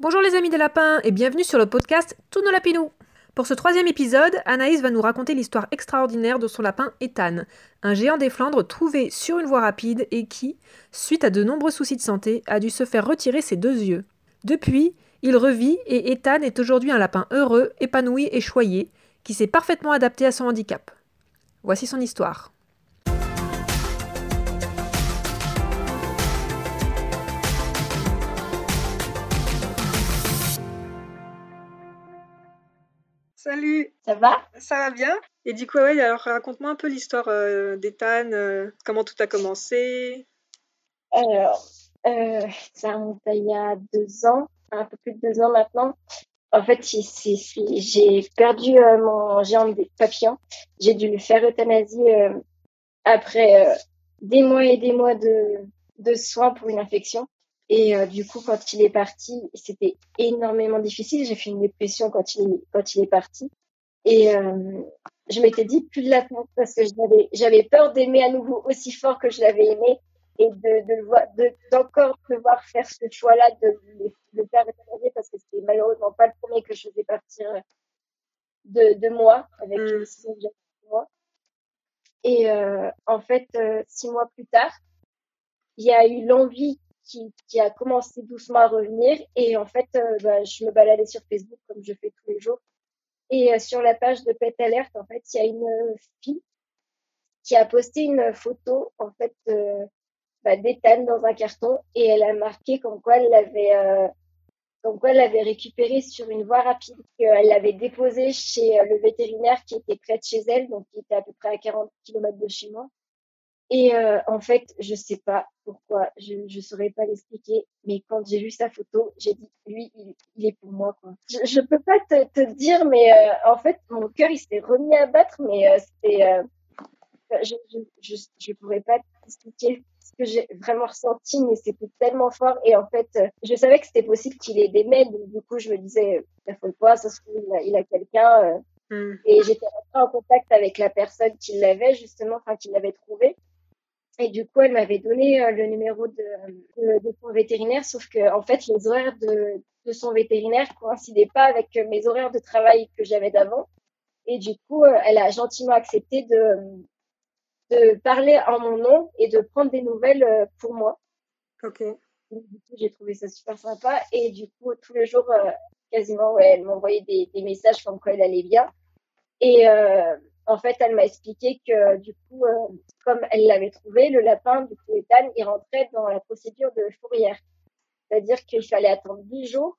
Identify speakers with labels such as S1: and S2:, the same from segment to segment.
S1: Bonjour les amis des lapins et bienvenue sur le podcast Tous nos lapinous. Pour ce troisième épisode, Anaïs va nous raconter l'histoire extraordinaire de son lapin Ethan, un géant des Flandres trouvé sur une voie rapide et qui, suite à de nombreux soucis de santé, a dû se faire retirer ses deux yeux. Depuis, il revit et Ethan est aujourd'hui un lapin heureux, épanoui et choyé, qui s'est parfaitement adapté à son handicap. Voici son histoire.
S2: Salut,
S3: Ça va?
S2: Ça va bien? Et du coup, ouais, alors raconte-moi un peu l'histoire euh, d'Ethan, euh, comment tout a commencé?
S3: Alors, euh, ça remonte à il y a deux ans, un peu plus de deux ans maintenant. En fait, j'ai perdu euh, mon géant des papillons. J'ai dû le faire euthanasie après des mois et des mois de, de soins pour une infection. Et euh, du coup, quand il est parti, c'était énormément difficile. J'ai fait une dépression quand il, quand il est parti. Et euh, je m'étais dit plus de l'attendre parce que j'avais, peur d'aimer à nouveau aussi fort que je l'avais aimé et de, de le voir, de, d'encore devoir faire ce choix-là de le, faire euthanasie parce que c'était malheureusement pas le premier que je faisais partir de, de moi avec
S2: Mm.
S3: les décisions que moi. Et euh, en fait, six mois plus tard, il y a eu l'envie qui, a commencé doucement à revenir. Et en fait, euh, bah, je me baladais sur Facebook comme je fais tous les jours. Et euh, sur la page de Pet Alert, en fait, il y a une euh, fille qui a posté une photo, en fait, euh, bah, dans un carton. Et elle a marqué comme quoi elle l'avait, euh, comme quoi elle récupéré sur une voie rapide. qu'elle l'avait déposé chez euh, le vétérinaire qui était près de chez elle, donc qui était à peu près à 40 km de chez moi. Et euh, en fait, je sais pas pourquoi, je je saurais pas l'expliquer, mais quand j'ai vu sa photo, j'ai dit lui, il, il est pour moi quoi. Je, je peux pas te, te dire, mais euh, en fait, mon cœur il s'est remis à battre, mais euh, c'était, je, je je je pourrais pas t'expliquer ce que j'ai vraiment ressenti, mais c'était tellement fort. Et en fait, je savais que c'était possible qu'il ait des maids, donc du coup, je me disais, ça faut pas, ça se trouve il a, il a quelqu'un. euh,
S2: Mm.
S3: et j'étais en contact avec la personne qui l'avait justement, enfin qui l'avait trouvé. Et du coup, elle m'avait donné euh, le numéro de, de, de son vétérinaire, sauf que en fait, les horaires de, de son vétérinaire coïncidaient pas avec euh, mes horaires de travail que j'avais d'avant. Et du coup, euh, elle a gentiment accepté de, de parler en mon nom et de prendre des nouvelles euh, pour moi.
S2: Ok.
S3: Donc, du coup, j'ai trouvé ça super sympa. Et du coup, tous les jours, euh, quasiment, ouais, elle m'envoyait des, des messages comme quoi elle allait bien. Et euh, en fait, elle m'a expliqué que du coup, euh, comme elle l'avait trouvé, le lapin, du coup, Ethan, il rentrait dans la procédure de fourrière. C'est-à-dire qu'il fallait attendre 10 jours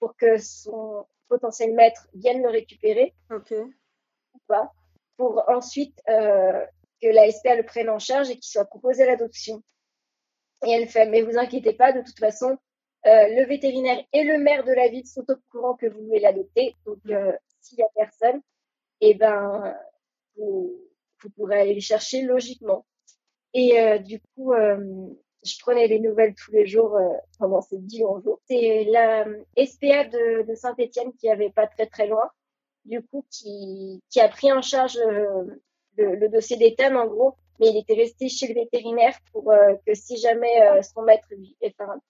S3: pour que son potentiel maître vienne le récupérer
S2: Ok.
S3: ou pas, pour ensuite euh, que la SPA le prenne en charge et qu'il soit proposé à l'adoption. Et elle fait, mais vous inquiétez pas, de toute façon, euh, le vétérinaire et le maire de la ville sont au courant que vous voulez l'adopter. Donc, euh, s'il y a personne, eh ben, vous, vous pourrez aller le chercher logiquement. Et euh, du coup, euh, je prenais les nouvelles tous les jours euh, pendant ces dix longs jours. C'est la euh, SPA de, de Saint-Étienne qui avait pas très très loin, du coup, qui, qui a pris en charge euh, le, le dossier d'Ethan en gros, mais il était resté chez le vétérinaire pour euh, que si jamais euh, son maître lui- enfin,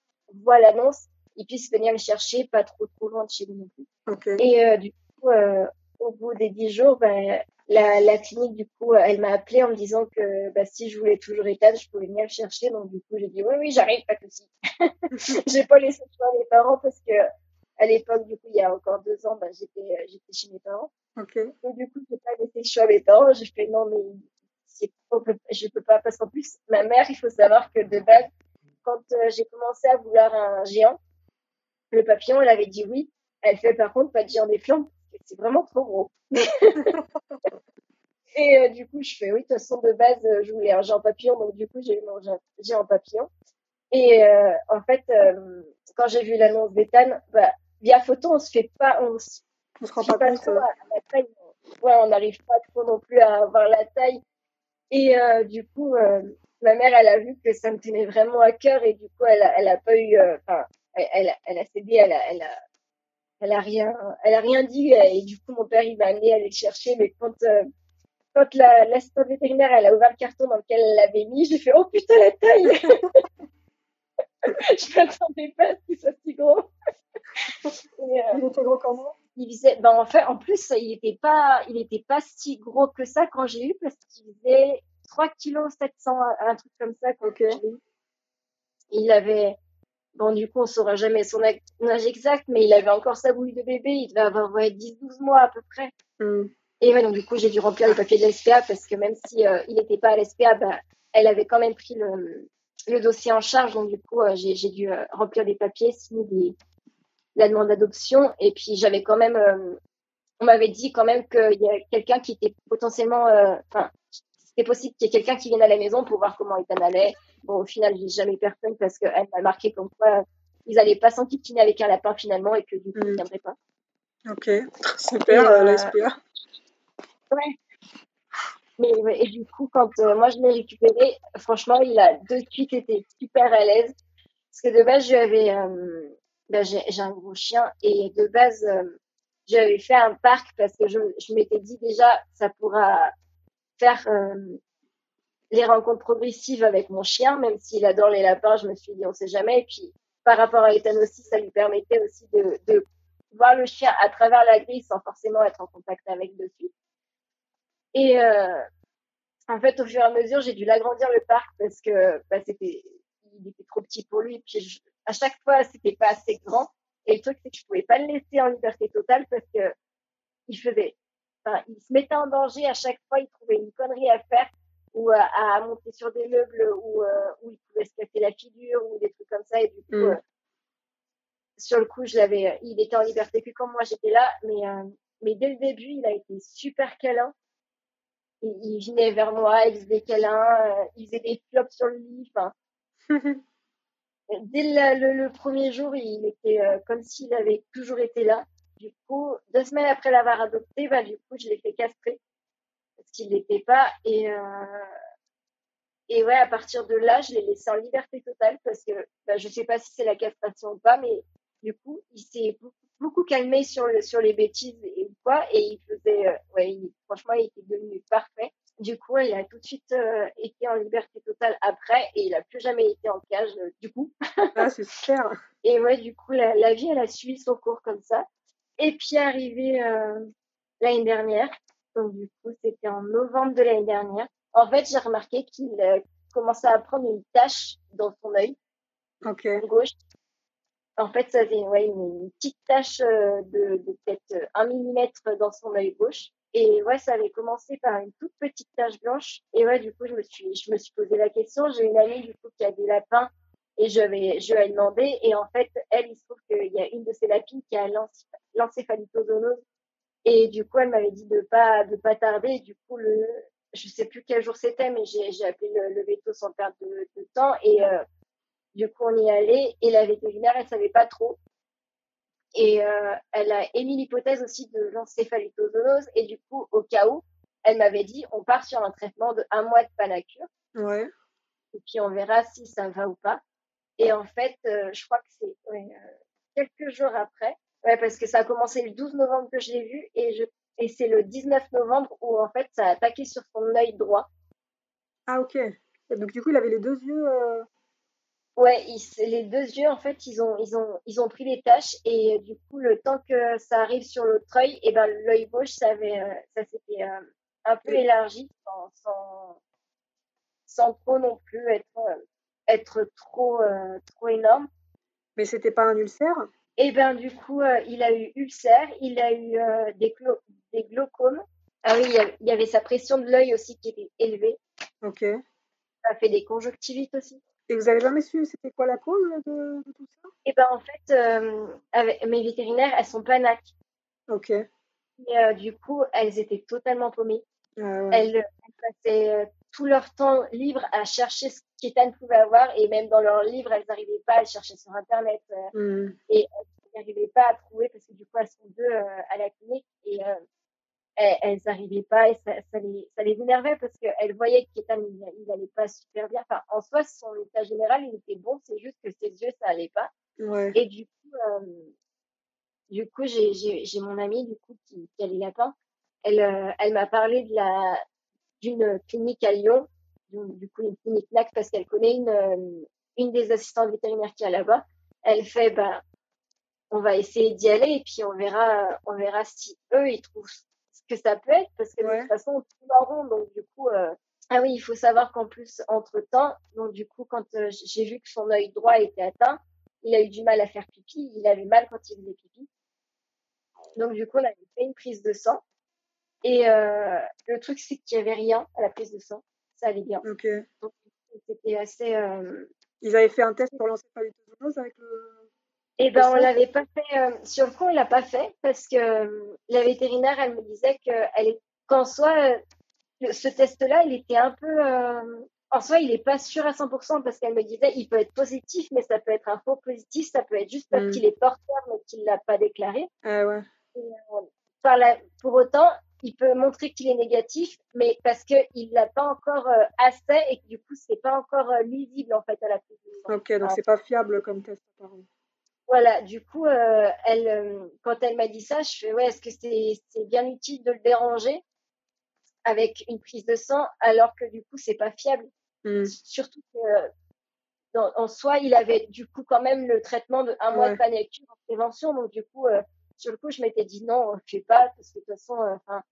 S3: voit l'annonce, il puisse venir le chercher, pas trop trop loin de chez lui non plus.
S2: Ok.
S3: Et euh, du coup, euh, au bout des dix jours, ben, la, la clinique, du coup, elle m'a appelé en me disant que bah, si je voulais toujours Ethan, je pouvais venir le chercher. Donc, du coup, j'ai dit oui, oui, j'arrive, pas de souci. j'ai pas laissé le choix à mes parents parce que à l'époque, du coup, il y a encore deux ans, bah, j'étais, euh, j'étais chez mes parents. Donc, du coup, j'ai pas laissé le choix à mes parents. J'ai fait non, mais c'est, je peux pas parce qu'en plus, ma mère, il faut savoir que de base, quand euh, j'ai commencé à vouloir un géant, le papillon, elle avait dit oui. Elle fait par contre pas de géant des flammes, c'est vraiment trop gros. Et euh, du coup, je fais oui, de toute façon, de base, euh, je voulais un géant papillon, donc du coup, j'ai eu mon géant- papillon. Et euh, en fait, euh, quand j'ai vu l'annonce d'Ethan, bah, via photo, on se fait pas, on se
S2: On se rend pas
S3: pas
S2: compte.
S3: trop à à la taille. Ouais, on n'arrive pas trop non plus à avoir la taille. Et du coup, ma mère, elle a vu que ça me tenait vraiment à cœur et du coup, elle a, elle a pas eu, enfin, elle, elle, a- elle a cédé, elle a, elle a, elle a rien, elle a rien dit et du coup, mon père, il m'a amené à aller le chercher. Mais quand, euh, quand la, l'assistante vétérinaire, elle a ouvert le carton dans lequel elle l'avait mis, j'ai fait, oh putain, la taille! je m'attendais pas à ce qu'il soit si gros. euh,
S2: Il était gros comment?
S3: il faisait, ben en fait, en plus, il était pas, il était pas si gros que ça quand j'ai eu parce qu'il faisait 3 kg 700, un truc comme ça quand
S2: Ok.
S3: j'ai eu. Il avait, bon, du coup, on saura jamais son âge exact, mais il avait encore sa bouille de bébé. Il devait avoir, ouais, 10, 12 mois à peu près.
S2: Hmm.
S3: Et ouais, donc du coup, j'ai dû remplir les papiers de la SPA parce que même si euh, il n'était pas à la SPA, bah, elle avait quand même pris le, le dossier en charge. Donc du coup, euh, j'ai dû euh, remplir des papiers, signer des, la demande d'adoption. Et puis j'avais quand même, on m'avait dit quand même qu'il y a quelqu'un qui était potentiellement, enfin, c'était possible qu'il y ait quelqu'un qui vienne à la maison pour voir comment Ethan allait. Bon, au final, j'ai jamais personne parce qu'elle m'a marqué comme quoi ils allaient pas s'enquiquiner avec un lapin finalement et que du coup,
S2: Mm.
S3: ils viendraient pas.
S2: Ok, super, euh,
S3: euh,
S2: la SPA.
S3: Mais ouais, et du coup, quand euh, moi je l'ai récupéré, franchement, il a de suite été super à l'aise. Parce que de base, j'avais, euh, ben, j'ai un gros chien et de base, j'avais fait un parc parce que je, je m'étais dit déjà, ça pourra faire les rencontres progressives avec mon chien, même s'il adore les lapins, je me suis dit, on sait jamais. Et puis, par rapport à Ethan aussi, ça lui permettait aussi de, voir le chien à travers la grille sans forcément être en contact avec dessus. Et euh, en fait, au fur et à mesure, j'ai dû l'agrandir le parc parce que bah, c'était, il était trop petit pour lui. Puis à chaque fois, c'était pas assez grand. Et le truc, c'est que je pouvais pas le laisser en liberté totale parce que il faisait, enfin, il se mettait en danger à chaque fois. Il trouvait une connerie à faire ou à, à monter sur des meubles euh, où il pouvait se casser la figure ou des trucs comme ça. Et du coup,
S2: Mm.
S3: euh, sur le coup, je l'avais, il était en liberté que quand moi j'étais là. Mais euh, mais dès le début, il a été super câlin il, il venait vers moi, il faisait des câlins, euh, il faisait des flops sur le lit. Enfin, dès le, le- le premier jour, il était euh, comme s'il avait toujours été là. Du coup, deux semaines après l'avoir adopté, bah, du coup, je l'ai fait castrer parce qu'il l'était pas. Et, euh, et ouais, à partir de là, je l'ai laissé en liberté totale parce que bah, je sais pas si c'est la castration ou pas, mais du coup, il s'est beaucoup, beaucoup calmé sur, le, sur les bêtises et quoi. Et il faisait, euh, ouais, il- franchement, il était devenu parfait. Du coup, il a tout de suite euh, été en liberté totale après et il a plus jamais été en cage, euh, du coup.
S2: Ah, c'est super.
S3: Et ouais, du coup, la, la vie, elle a suivi son cours comme ça. Et puis, arrivé euh, l'année dernière, donc du coup, c'était en novembre de l'année dernière, en fait, j'ai remarqué qu'il euh, commençait à prendre une tache dans son œil gauche. En fait, ça faisait ouais, une, une petite tache euh, de, de peut-être euh, un millimètre dans son œil gauche. Et ouais, ça avait commencé par une toute petite tache blanche. Et ouais, du coup, je me suis, je me suis posé la question. J'ai une amie, du coup, qui a des lapins. Et je vais, je vais demander. Et en fait, elle, il se trouve qu'il y a une de ses lapines qui a l'enc- l'encéphalitozoonose. Et du coup, elle m'avait dit de pas, de pas tarder. Et du coup, le, je sais plus quel jour c'était, mais j'ai, j'ai appelé le, le veto sans perdre de, de temps. Et, euh, du coup, on y allé et la vétérinaire, elle savait pas trop. Et euh, elle a émis l'hypothèse aussi de l'encéphalitozoonose. Et du coup, au cas où, elle m'avait dit, on part sur un traitement de un mois de panacure.
S2: Ouais.
S3: Et puis, on verra si ça va ou pas. Et en fait, euh, je crois que c'est ouais, euh, quelques jours après. Ouais, parce que ça a commencé le 12 novembre que je l'ai vu. Et, je, et c'est le 19 novembre où, en fait, ça a attaqué sur son œil droit.
S2: Ah, ok. Et donc, du coup, il avait les deux yeux. euh,
S3: Ouais, ils- les deux yeux, en fait, ils ont, ils ont, ils ont pris les taches et euh, du coup, le temps que ça arrive sur l'autre œil, et ben l'œil gauche, ça avait, euh, ça s'était euh, un peu
S2: Oui.
S3: élargi sans, sans, sans trop non plus être, être trop, trop énorme.
S2: Mais c'était pas un ulcère?
S3: Et ben du coup, euh, il a eu ulcère, il a eu euh, des, glo- des glaucomes. Ah oui, il y, avait sa pression de l'œil aussi qui était élevée.
S2: Ok.
S3: Ça a fait des conjonctivites aussi.
S2: Et vous avez jamais su c'était quoi la cause de, de tout ça?
S3: Et ben en fait, euh, avec, mes vétérinaires, elles sont pas NAC.
S2: Ok.
S3: Et, du coup, elles étaient totalement paumées.
S2: Ah, ouais.
S3: Elles, elles passaient tout leur temps libre à chercher ce qu'Ethan pouvait avoir et même dans leurs livres, elles n'arrivaient pas à le chercher sur Internet euh,
S2: Hmm.
S3: et elles n'arrivaient pas à trouver parce que du coup, elles sont deux euh, à la clinique et euh, elles, n'arrivaient pas et ça, ça, les, ça les énervait parce qu'elles voyaient qu'Ethan, il, il allait pas super bien. Enfin, en soi, son état général, il était bon, c'est juste que ses yeux, ça allait pas.
S2: Ouais.
S3: Et du coup, du coup, j'ai, mon amie du coup qui, qui a les lapins. Elle, elle m'a parlé de la d'une clinique à Lyon, du, du coup une clinique NAC parce qu'elle connaît une euh, une des assistantes vétérinaires qui est là-bas. Elle fait, bah, on va essayer d'y aller et puis on verra, on verra si eux ils trouvent ce que ça peut être parce que de toute façon on tourne en rond. Donc du coup euh, ah oui il faut savoir qu'en plus entre temps donc du coup quand euh, j'ai vu que son œil droit était atteint il a eu du mal à faire pipi. Il avait mal quand il faisait pipi. Donc du coup on avait fait une prise de sang et euh, le truc c'est qu'il y avait rien à la prise de sang ça allait bien donc c'était assez
S2: ils avaient fait un test pour l'encéphalitozoonose avec le
S3: eh ben, on l'avait pas fait. Euh, sur le coup, on l'a pas fait parce que euh, la vétérinaire, elle me disait que elle qu'en soi, euh, ce test-là, il était un peu. en soi, il est pas sûr à 100% parce qu'elle me disait, il peut être positif, mais ça peut être un faux positif, ça peut être juste parce mm. qu'il est porteur mais qu'il l'a pas déclaré.
S2: Ah ouais.
S3: par la, pour autant, il peut montrer qu'il est négatif, mais parce qu'il l'a pas encore assez et que du coup, c'est pas encore lisible en fait à la prise
S2: Ok, donc c'est pas fiable comme test.
S3: Voilà, du coup, euh, elle, euh, quand elle m'a dit ça, je fais ouais, est-ce que c'est bien utile de le déranger avec une prise de sang alors que du coup, c'est pas fiable? Mmh. Surtout que en soi, il avait du coup quand même le traitement de un mois de panicure en prévention. Donc du coup, euh, sur le coup, je m'étais dit non, je fais pas parce que de toute façon, enfin,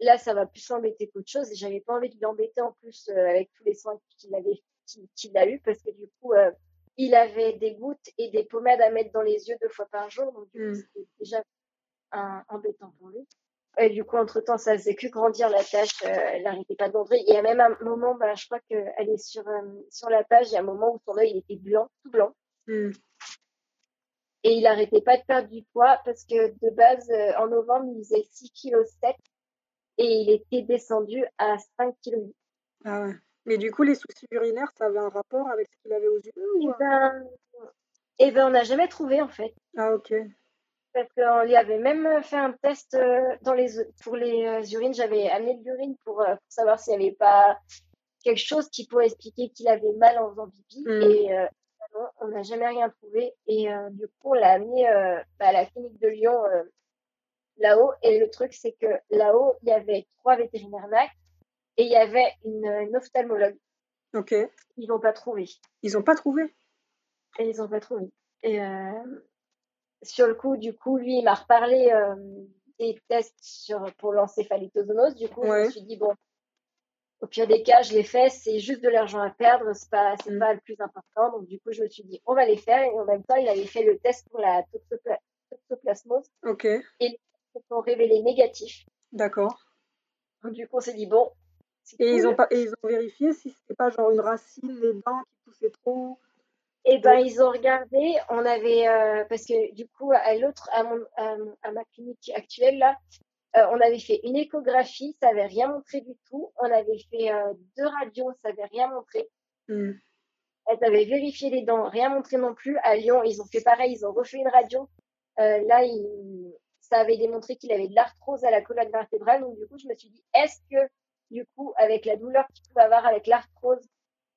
S3: là, ça va plus l'embêter qu'autre chose et j'avais pas envie de l'embêter en plus avec tous les soins qu'il avait qu'il a eu parce que du coup il avait des gouttes et des pommades à mettre dans les yeux deux fois par jour. Donc, du coup, mm. c'était déjà un, embêtant pour lui. Et du coup, entre-temps, ça faisait que grandir la tâche. Euh, elle n'arrêtait pas de grandir. Il y a même un moment, bah, je crois qu'elle est sur, euh, sur la page, il y a un moment où son œil était blanc, tout blanc.
S2: Mm.
S3: Et il n'arrêtait pas de perdre du poids parce que de base, euh, en novembre, il faisait 6 kg et il était descendu à 5 kg.
S2: Ah ouais. Mais du coup, les soucis urinaires, ça avait un rapport avec ce qu'il avait aux yeux
S3: Eh ben, eh ben, on n'a jamais trouvé en fait.
S2: Ah ok.
S3: Parce qu'on lui avait même fait un test euh, dans les, pour les euh, urines. J'avais amené de l'urine pour, pour, savoir s'il n'y avait pas quelque chose qui pourrait expliquer qu'il avait mal en faisant pipi. Hmm. Et on n'a jamais rien trouvé. Et du coup, on l'a amené bah, à la clinique de Lyon là-haut. Et le truc, c'est que là-haut, il y avait trois vétérinaires NAC et il y avait une, ophtalmologue.
S2: Ok.
S3: Ils n'ont pas trouvé.
S2: Ils n'ont pas trouvé?
S3: Et ils n'ont pas trouvé. Et euh, sur le coup, du coup, lui, il m'a reparlé euh, des tests sur, pour l'encéphalitozoonose. Du coup, je me suis dit, bon, au pire des cas, je les fais, c'est juste de l'argent à perdre, c'est pas, c'est mm. pas le plus important. Donc, du coup, je me suis dit, on va les faire. Et en même temps, il avait fait le test pour la toxoplasmose.
S2: Ok.
S3: Et les tests ont révélé négatif.
S2: D'accord.
S3: Donc, du coup, on s'est dit, bon,
S2: et, ils ont pas, ils ont vérifié si c'était pas genre une racine, les dents qui poussaient trop
S3: Eh ben, ils ont regardé. On avait, euh, parce que du coup, à l'autre, à, à, ma clinique actuelle, là, euh, on avait fait une échographie, ça avait rien montré du tout. On avait fait euh, deux radios, ça avait rien montré.
S2: Hmm.
S3: Elles avaient vérifié les dents, rien montré non plus. À Lyon, ils ont fait pareil, ils ont refait une radio. là, ça avait démontré qu'il avait de l'arthrose à la colonne vertébrale. Donc, du coup, je me suis dit, est-ce que du coup, avec la douleur qu'il pouvait avoir avec l'arthrose,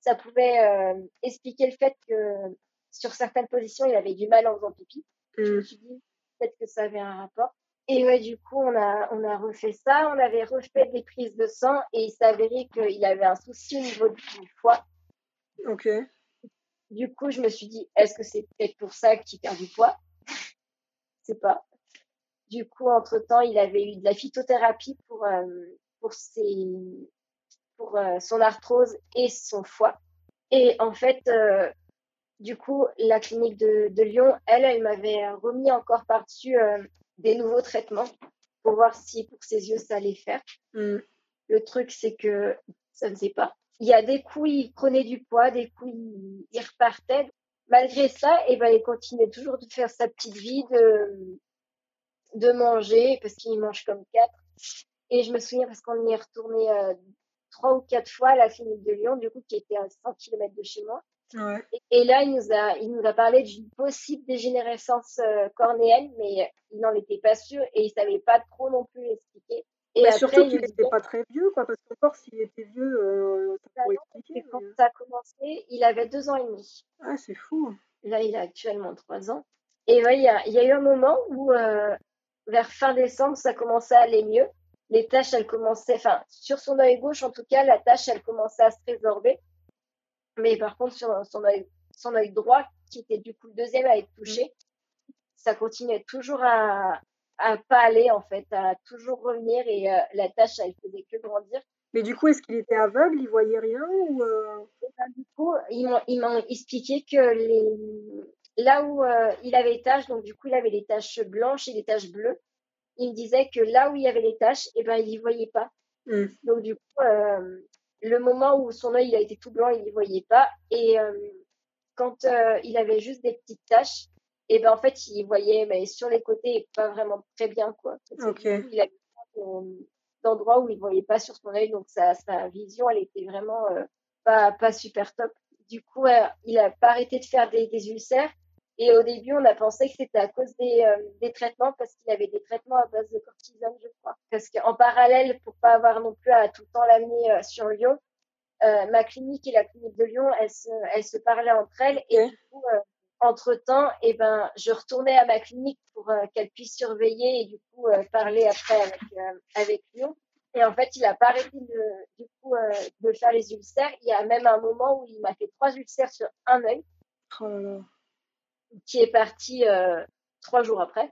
S3: ça pouvait euh, expliquer le fait que sur certaines positions, il avait du mal en faisant pipi? Je me mm. suis dit, peut-être que ça avait un rapport. Et ouais, du coup, on a, on a refait ça. On avait refait des prises de sang et il s'avérait qu'il avait un souci au niveau du foie.
S2: Ok.
S3: Du coup, je me suis dit, est-ce que c'est peut-être pour ça qu'il perd du poids? C'est pas. Du coup, entre-temps, il avait eu de la phytothérapie pour, euh, pour, ses, pour euh, son arthrose et son foie. Et en fait, euh, du coup, la clinique de, de, Lyon, elle, elle m'avait remis encore par-dessus des nouveaux traitements pour voir si pour ses yeux ça allait faire.
S2: Mm.
S3: Le truc, c'est que ça ne faisait pas. Il y a des coups, il prenait du poids, des coups, il, il repartait. Malgré ça, et eh ben, il continuait toujours de faire sa petite vie, de, de manger, parce qu'il mange comme quatre. Et je me souviens parce qu'on y est retourné euh, trois ou quatre fois à la clinique de Lyon, du coup, qui était à 100 km de chez moi.
S2: Ouais.
S3: Et, là, il nous a, il nous a parlé d'une possible dégénérescence euh, cornéenne, mais il n'en était pas sûr et il savait pas trop non plus expliquer.
S2: Et après, surtout qu'il n'était pas très vieux, quoi, parce qu'encore s'il était vieux, euh, ça pourrait expliquer.
S3: Quand ça a commencé, il avait deux ans et demi.
S2: Ah, c'est fou.
S3: Là, il a actuellement trois ans. Et ouais, il y a, y a, eu un moment où, vers fin décembre, ça commençait à aller mieux les tâches, elles commençaient, enfin, sur son œil gauche, en tout cas, la tâche, elle commençait à se résorber. Mais par contre, sur son œil, son œil droit, qui était du coup le deuxième à être touché, ça continuait toujours à, à pas aller, en fait, à toujours revenir et la tâche, elle faisait que grandir.
S2: Mais du coup, est-ce qu'il était aveugle? Il voyait rien ou
S3: ben, Du coup, ils m'ont expliqué que les... là où il avait les taches, donc du coup, il avait les taches blanches et les taches bleues. Il me disait que là où il y avait les taches, et eh ben, il y voyait pas. Mmh. Donc du coup, le moment où son œil a été tout blanc, il n'y voyait pas. Et quand il avait juste des petites taches, et ben en fait, il voyait mais sur les côtés pas vraiment très bien quoi. il avait d'endroits où il voyait pas sur son œil, donc sa, sa vision, elle était vraiment pas pas super top. Du coup, il a pas arrêté de faire des, des ulcères. Et au début, on a pensé que c'était à cause des, des traitements, parce qu'il avait des traitements à base de cortisone, je crois. Parce qu'en parallèle, pour pas avoir non plus à tout le temps l'amener sur Lyon, euh, ma clinique et la clinique de Lyon, elles se, elles se parlaient entre elles. Et du coup, euh, entre-temps, eh ben, je retournais à ma clinique pour euh, qu'elle puisse surveiller et du coup parler après avec, avec Lyon. Et en fait, il a pas arrêté de, du coup, de faire les ulcères. Il y a même un moment où il m'a fait trois ulcères sur un œil. Oh là là. Qui est parti trois jours après.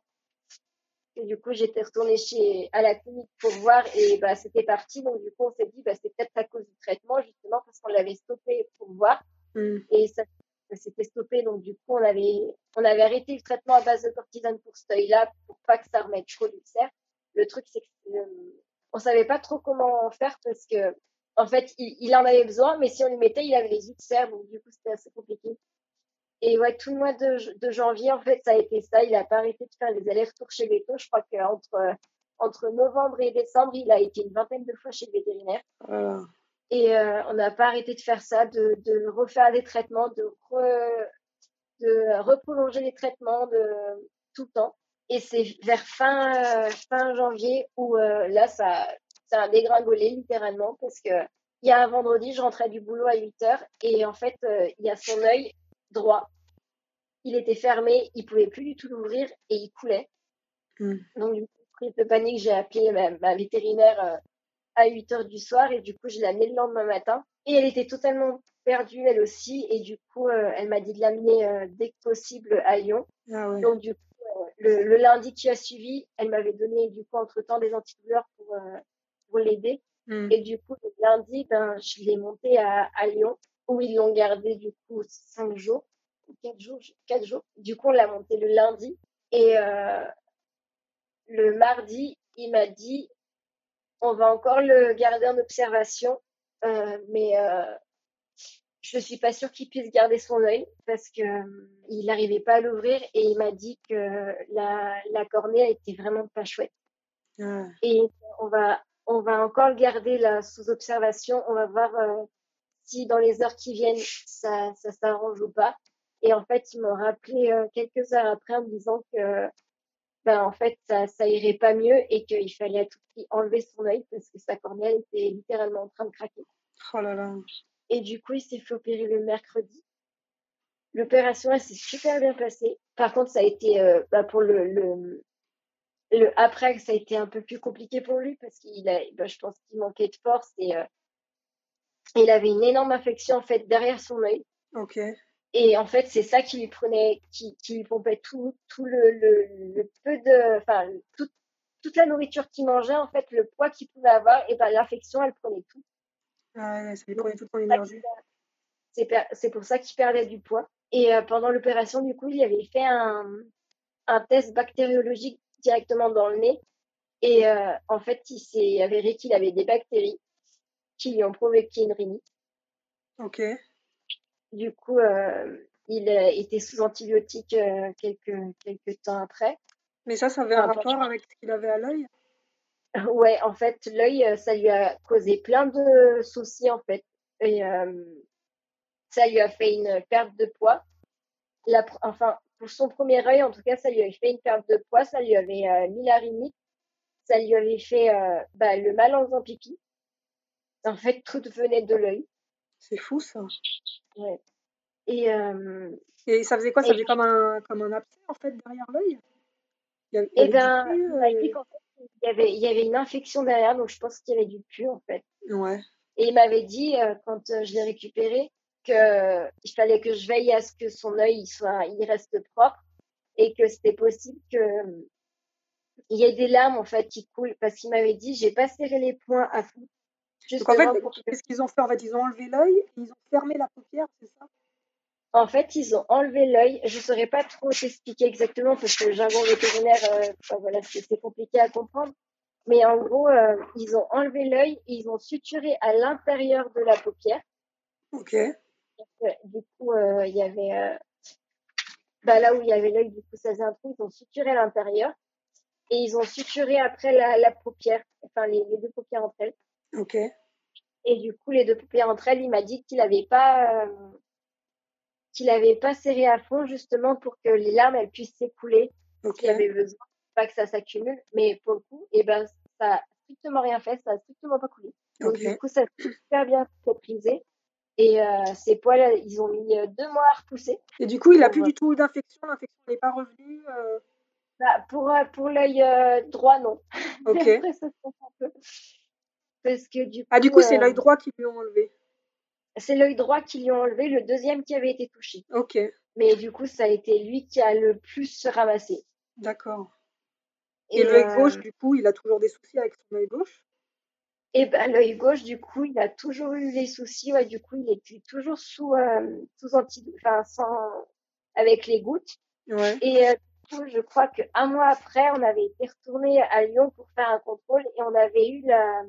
S3: Et du coup, j'étais retournée chez, à la clinique pour voir et bah, c'était parti. Donc, du coup, on s'est dit, bah, c'est peut-être à cause du traitement, justement, parce qu'on l'avait stoppé pour voir. Mm. Et ça, s'était stoppé. Donc, du coup, on avait, on avait arrêté le traitement à base de cortisone pour ce œil-là, pour pas que ça remette trop d'ulcère. Le truc, c'est qu'on euh, on savait pas trop comment faire parce que, en fait, il, il, en avait besoin, mais si on lui mettait, il avait les ulcères. Donc, du coup, c'était assez compliqué. Et ouais, tout le mois de, de, janvier, en fait, ça a été ça. Il a pas arrêté de faire les allers-retours chez Veto. Je crois qu'entre entre novembre et décembre, il a été une vingtaine de fois chez le vétérinaire. Et euh, on n'a pas arrêté de faire ça, de, de refaire des traitements, de, de reprolonger les traitements de tout le temps. Et c'est vers fin, fin janvier où euh, là, ça, ça a dégringolé littéralement parce que il y a un vendredi, je rentrais du boulot à 8 heures et en fait, euh, il y a son œil droit. Il était fermé, il pouvait plus du tout l'ouvrir et il coulait. Hmm. Donc, du coup, prise de panique, j'ai appelé ma, vétérinaire euh, à 8 heures du soir et du coup, je l'ai amenée le lendemain matin. Et elle était totalement perdue, elle aussi. Et du coup, euh, elle m'a dit de l'amener euh, dès que possible à Lyon. Ah Donc, du coup, le, lundi qui a suivi, elle m'avait donné, du coup, entre-temps, des antidouleurs pour, pour l'aider. Hmm. Et du coup, le lundi, ben, je l'ai monté à, à Lyon où ils l'ont gardé du coup cinq jours, quatre jours, quatre jours. Du coup, on l'a monté le lundi et euh, le mardi, il m'a dit on va encore le garder en observation, euh, mais euh, je suis pas sûre qu'il puisse garder son œil parce que euh, il n'arrivait pas à l'ouvrir et il m'a dit que la, la cornée était vraiment pas chouette. Ah. Et on va on va encore le garder là sous observation. On va voir si dans les heures qui viennent, ça, ça s'arrange ou pas. Et en fait, ils m'ont rappelé euh, quelques heures après en me disant que, ben, en fait, ça, ça irait pas mieux et qu'il fallait à tout prix enlever son œil parce que sa cornée était littéralement en train de craquer.
S2: Oh là là.
S3: Et du coup, il s'est fait opérer le mercredi. L'opération, elle s'est super bien passée. Par contre, ça a été, euh, bah, pour le, le, le après, ça a été un peu plus compliqué pour lui parce qu'il a, bah, je pense qu'il manquait de force et euh, il avait une énorme infection en fait derrière son œil.
S2: Ok.
S3: Et en fait, c'est ça qui lui prenait, qui, qui lui pompait tout, tout le, le, peu de, enfin, toute, toute la nourriture qu'il mangeait, en fait, le poids qu'il pouvait avoir, et ben l'infection, elle prenait tout.
S2: Ah, ça lui prenait toute son énergie.
S3: C'est pour ça qu'il perdait du poids. Et euh, pendant l'opération, du coup, il avait fait un, un test bactériologique directement dans le nez. Et euh, en fait, il s'est avéré qu'il avait des bactéries qui lui ont provoqué une rhinite.
S2: Ok.
S3: Du coup, euh, il était sous antibiotiques euh, quelques, quelques temps après.
S2: Mais ça, ça avait un rapport avec ce qu'il avait à l'œil?
S3: Ouais, en fait, l'œil, euh, ça lui a causé plein de soucis, en fait. Et ça lui a fait une perte de poids. La, enfin, pour son premier œil, en tout cas, ça lui a fait une perte de poids, ça lui avait mis la rhinite, ça lui avait fait bah, le mal en faisant pipi. En fait, tout venait de l'œil.
S2: C'est fou ça.
S3: Ouais. Et, euh,
S2: et ça faisait quoi? Ça faisait comme un, comme un abcès en fait derrière l'œil?
S3: Eh bien, euh, il, y avait, il y avait une infection derrière, donc je pense qu'il y avait du pu en fait.
S2: Ouais.
S3: Et il m'avait dit, euh, quand je l'ai récupéré, qu'il fallait que je veille à ce que son œil il soit, il reste propre. et que c'était possible que il y ait des larmes en fait qui coulent parce qu'il m'avait dit j'ai pas serré les poings à fond.
S2: Donc en fait, qu'est-ce qu'ils ont fait? En fait, ils ont enlevé l'œil, ils ont fermé la paupière, c'est ça?
S3: En fait, ils ont enlevé l'œil. Je saurais pas trop t'expliquer exactement parce que le jargon vétérinaire, euh, voilà, c'est compliqué à comprendre. Mais en gros, euh, ils ont enlevé l'œil et ils ont suturé à l'intérieur de la paupière.
S2: Ok.
S3: Du coup, euh, il y avait bah, là où il y avait l'œil, du coup, ça faisait un trou. Ils ont suturé à l'intérieur et ils ont suturé après la, la paupière, enfin les, les deux paupières entre elles.
S2: Ok.
S3: Et du coup, les deux paupières entre elles, il m'a dit qu'il n'avait pas, euh, qu'il avait pas serré à fond justement pour que les larmes elles puissent s'écouler.
S2: Ok.
S3: Il avait besoin, pas que ça s'accumule, mais pour le coup, et eh ben ça a strictement rien fait, ça a strictement pas coulé. Donc du coup, ça s'est super bien cicatrisé. Et euh, ces poils, ils ont mis euh, deux mois à repousser.
S2: Et du coup, il a
S3: Pour,
S2: plus
S3: euh,
S2: du tout d'infection, l'infection n'est pas revenue. euh,
S3: Bah, pour pour l'œil euh, droit, non.
S2: Ok.
S3: Après, ça se un peu. Parce que du coup,
S2: Ah, du coup, c'est
S3: euh,
S2: l'œil droit qui lui ont enlevé.
S3: c'est l'œil droit qui lui ont enlevé, le deuxième qui avait été touché.
S2: Ok,
S3: Mais du coup, ça a été lui qui a le plus ramassé.
S2: d'accord. Et, l'œil gauche, du coup, il a toujours des soucis avec son œil gauche?
S3: Et ben l'œil gauche, du coup, il a toujours eu les soucis. Ouais, du coup, il était toujours sous euh, sous anti, enfin sans avec les gouttes.
S2: Ouais.
S3: Et euh, je crois qu'un mois après, on avait été retourné à Lyon pour faire un contrôle et on avait eu la,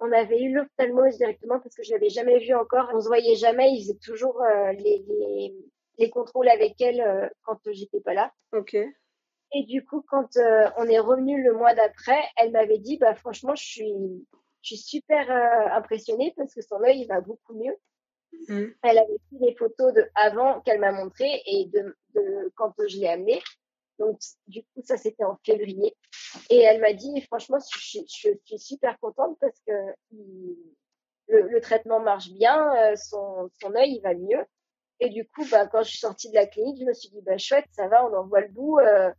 S3: on avait eu l'ophtalmo directement parce que je l'avais jamais vu encore. On se voyait jamais. Il faisait toujours euh, les, les les contrôles avec elle euh, quand j'étais pas là.
S2: Ok.
S3: Et du coup, quand euh, on est revenu le mois d'après, elle m'avait dit, bah franchement, je suis, je suis super euh, impressionnée parce que son œil il va beaucoup mieux.
S2: Mm.
S3: Elle avait pris des photos de avant qu'elle m'a montré et de, de quand je l'ai amené. Donc du coup, ça c'était en février. Et elle m'a dit, franchement, je, suis- je suis super contente parce que il- le, le traitement marche bien, euh, son, son œil il va mieux. Et du coup, bah, quand je suis sortie de la clinique, je me suis dit, bah, chouette, ça va, on en voit le bout. euh,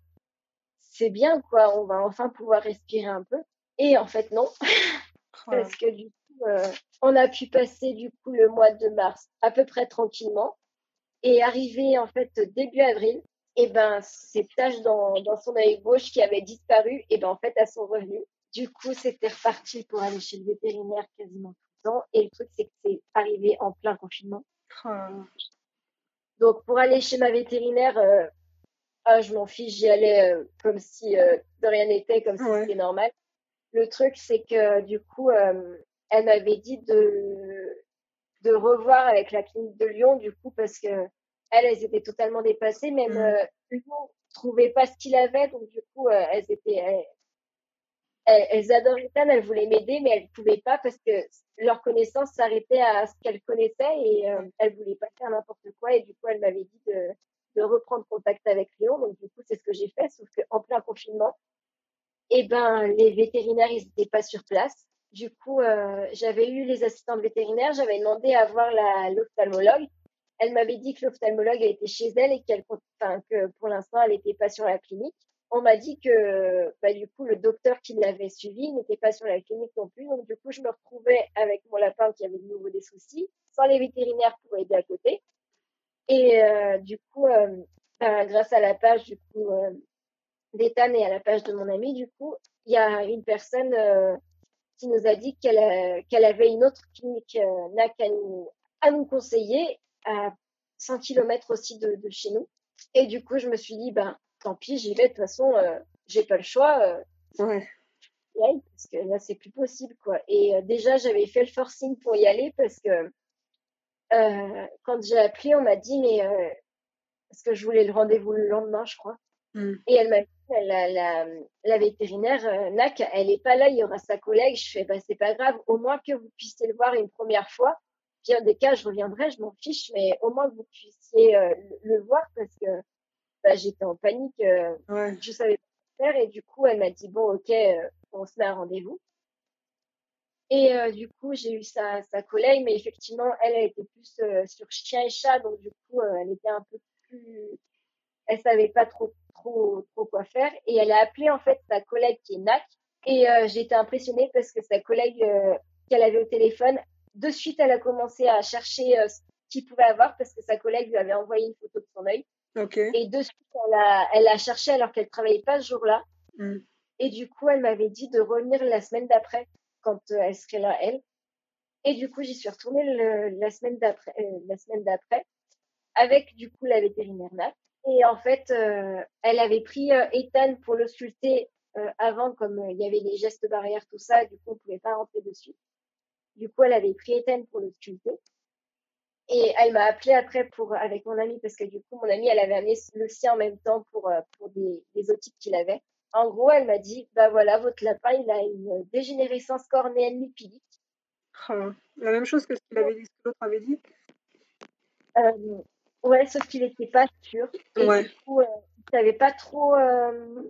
S3: c'est bien, quoi. On va enfin pouvoir respirer un peu. Et en fait, non. Parce que du coup, euh, on a pu passer du coup le mois de mars à peu près tranquillement. Et arrivé en fait début avril, et ben ces taches dans, dans son œil gauche qui avaient disparu, et ben en fait elles sont revenues. Du coup, c'était reparti pour aller chez le vétérinaire quasiment tout le temps. Et le truc, c'est que c'est arrivé en plein confinement. Donc pour aller chez ma vétérinaire, euh, ah, je m'en fiche, j'y allais euh, comme si euh, de rien n'était, comme si c'était normal. Le truc, c'est que du coup, elle m'avait dit de, de revoir avec la clinique de Lyon, du coup, parce que elles, elles étaient totalement dépassées. Même
S2: Mm.
S3: euh, Lyon trouvait pas ce qu'il avait, donc du coup, euh, elles étaient, elles, elles, elles Ethan, elles voulaient m'aider, mais elles pouvaient pas parce que leur connaissance s'arrêtait à ce qu'elles connaissaient et euh, elles voulaient pas faire n'importe quoi. Et du coup, elle m'avait dit de, de reprendre contact avec Léon. Donc du coup, c'est ce que j'ai fait, sauf qu'en plein confinement, eh ben, les vétérinaires, ils n'étaient pas sur place. Du coup, euh, j'avais eu les assistantes vétérinaires, j'avais demandé à voir l'ophtalmologue. Elle m'avait dit que l'ophtalmologue était chez elle et qu'elle, que pour l'instant, elle n'était pas sur la clinique. On m'a dit que, bah, du coup, le docteur qui l'avait suivi n'était pas sur la clinique non plus. Donc, du coup, je me retrouvais avec mon lapin qui avait de nouveau des soucis, sans les vétérinaires pour aider à côté. Et euh, du coup, euh, ben, grâce à la page du coup euh, d'Ethan et à la page de mon ami, du coup, il y a une personne euh, qui nous a dit qu'elle qu'elle avait une autre clinique NAC à nous conseiller à 100 km aussi de, de chez nous. Et du coup, je me suis dit, ben, tant pis, j'y vais. De toute façon, euh, j'ai pas le choix. euh,
S2: Ouais.
S3: aille, parce que là, c'est plus possible, quoi. Et euh, déjà, j'avais fait le forcing pour y aller parce que euh, quand j'ai appelé, on m'a dit, mais euh, parce que je voulais le rendez-vous le lendemain, je crois.
S2: Mm.
S3: Et elle m'a dit, la, la, la vétérinaire, NAC, elle est pas là, il y aura sa collègue. Je fais, bah, c'est pas grave, au moins que vous puissiez le voir une première fois. Des cas, je reviendrai, je m'en fiche, mais au moins que vous puissiez euh, le, le voir parce que bah, j'étais en panique. euh,
S2: Ouais.
S3: je savais pas faire et du coup elle m'a dit bon ok euh, on se met à rendez-vous et euh, du coup j'ai eu sa, sa collègue mais effectivement elle, elle était plus sur chien et chat donc du coup elle était un peu plus elle savait pas trop trop trop quoi faire et elle a appelé en fait sa collègue qui est NAC et j'ai été impressionnée parce que sa collègue qu'elle avait au téléphone de suite elle a commencé à chercher euh, ce qu'il pouvait avoir parce que sa collègue lui avait envoyé une photo de son œil. Et de suite, elle a, elle a cherché alors qu'elle travaillait pas ce jour-là.
S2: Mm.
S3: Et du coup, elle m'avait dit de revenir la semaine d'après, quand euh, elle serait là, elle. Et du coup, j'y suis retournée le- la semaine d'après, euh, la semaine d'après, avec du coup la vétérinaire Nat. Et en fait, euh, elle avait pris Ethan pour euh, avant, comme il y avait les gestes barrières, tout ça, du coup, on pouvait pas rentrer dessus. Du coup, elle avait pris Ethan pour le sculpter. Et elle m'a appelé après pour, avec mon ami, parce que du coup, mon ami, elle avait amené le sien en même temps pour, euh, pour des, des otites qu'il avait. En gros, elle m'a dit, bah voilà, votre lapin, il a une dégénérescence cornéenne lipidique.
S2: Ah, La même chose que ce qu'il avait dit, ce que l'autre avait dit.
S3: Euh, ouais, sauf qu'il n'était pas sûr. Et
S2: Ouais.
S3: du coup, euh, il savait pas trop, euh,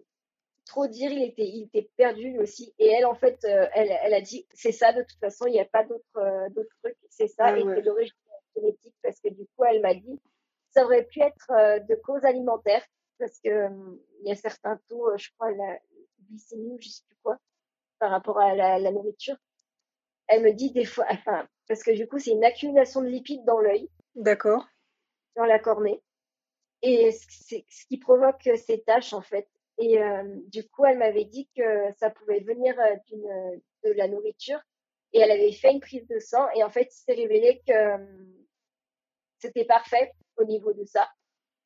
S3: trop dire. Il était, il était perdu lui aussi. Et elle, en fait, euh, elle, elle a dit, c'est ça, de toute façon, il n'y a pas d'autres euh, trucs. C'est ça,
S2: Ah
S3: et
S2: ouais.
S3: c'est d'origine génétique. Parce que du coup, elle m'a dit, ça aurait pu être euh, de cause alimentaire. Parce que euh, il y a certains taux, je crois, la glycémie ou je sais plus quoi, par rapport à la, la nourriture. Elle me dit des fois, enfin, parce que du coup, c'est une accumulation de lipides dans l'œil
S2: D'accord.
S3: dans la cornée. Et c'est ce qui provoque ces taches, en fait. Et euh, du coup, elle m'avait dit que ça pouvait venir euh, de la nourriture. Et elle avait fait une prise de sang. Et en fait, il s'est révélé que euh, c'était parfait au niveau de ça.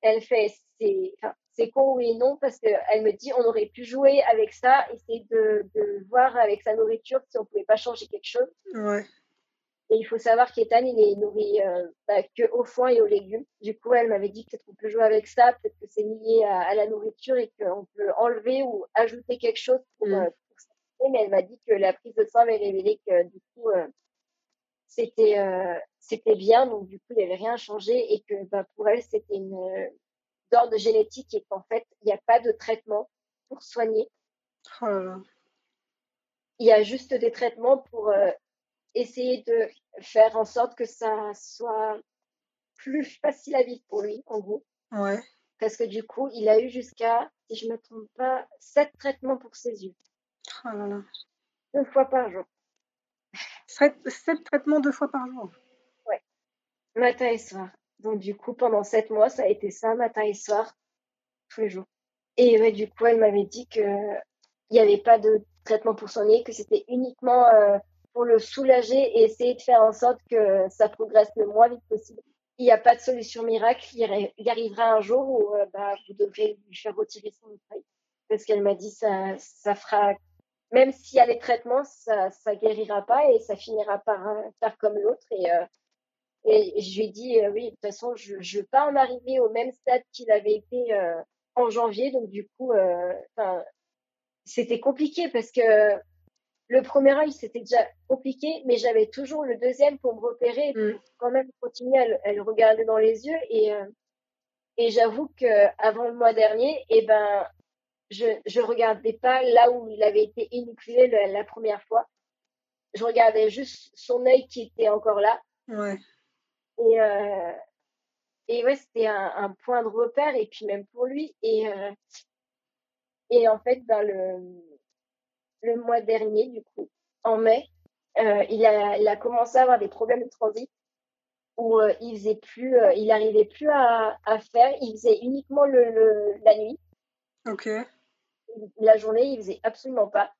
S3: Elle fait, c'est enfin, c'est con oui et non, parce qu'elle me dit on aurait pu jouer avec ça, essayer de, de voir avec sa nourriture si on pouvait pas changer quelque chose.
S2: Ouais.
S3: Et il faut savoir qu'Ethan, il est nourri euh, bah, que au foin et aux légumes. Du coup, elle m'avait dit peut-être qu'on peut jouer avec ça, peut-être que c'est lié à, à la nourriture et qu'on peut enlever ou ajouter quelque chose pour,
S2: Mm.
S3: euh, pour s'amuser. Mais elle m'a dit que la prise de sang avait révélé que du coup, euh, c'était euh, c'était bien. Donc du coup, il n'y avait rien changé et que bah, pour elle, c'était une d'ordre génétique et qu'en fait, il n'y a pas de traitement pour soigner.
S2: Oh.
S3: Il y a juste des traitements pour essayer de faire en sorte que ça soit plus facile à vivre pour lui, en gros.
S2: Ouais.
S3: Parce que du coup, il a eu jusqu'à, si je me trompe pas, sept traitements pour ses yeux,
S2: Oh là là.
S3: deux fois par jour,
S2: Sept, sept traitements deux fois par jour.
S3: matin et soir. Donc du coup, pendant sept mois, ça a été ça, matin et soir, tous les jours. Et ouais, du coup, elle m'avait dit que il n'y avait pas de traitement pour soigner, que c'était uniquement euh, pour le soulager et essayer de faire en sorte que ça progresse le moins vite possible. Il n'y a pas de solution miracle. Il y- arrivera un jour où euh, bah, vous devrez lui faire retirer son œil. Parce qu'elle m'a dit ça, ça fera, même s'il y a les traitements, ça, ça guérira pas et ça finira par euh, faire comme l'autre. Et, euh, et je lui ai dit, oui, de toute façon, je ne veux pas en arriver au même stade qu'il avait été en janvier. Donc, du coup, c'était compliqué parce que le premier œil, c'était déjà compliqué, mais j'avais toujours le deuxième pour me repérer et
S2: Mm.
S3: quand même continuer à le, à le regarder dans les yeux. Et, euh, et j'avoue que avant le mois dernier, eh ben, je je regardais pas là où il avait été inoculé la, la première fois. Je regardais juste son œil qui était encore là.
S2: Ouais.
S3: Et, euh, et ouais, c'était un, un point de repère, et puis même pour lui. Et, euh, et en fait, ben, le, le mois dernier, du coup, en mai, euh, il, a, il a commencé à avoir des problèmes de transit où euh, il faisait plus, euh, il arrivait plus à, à faire, il faisait uniquement le, le, la nuit.
S2: Ok.
S3: La journée, il faisait absolument pas.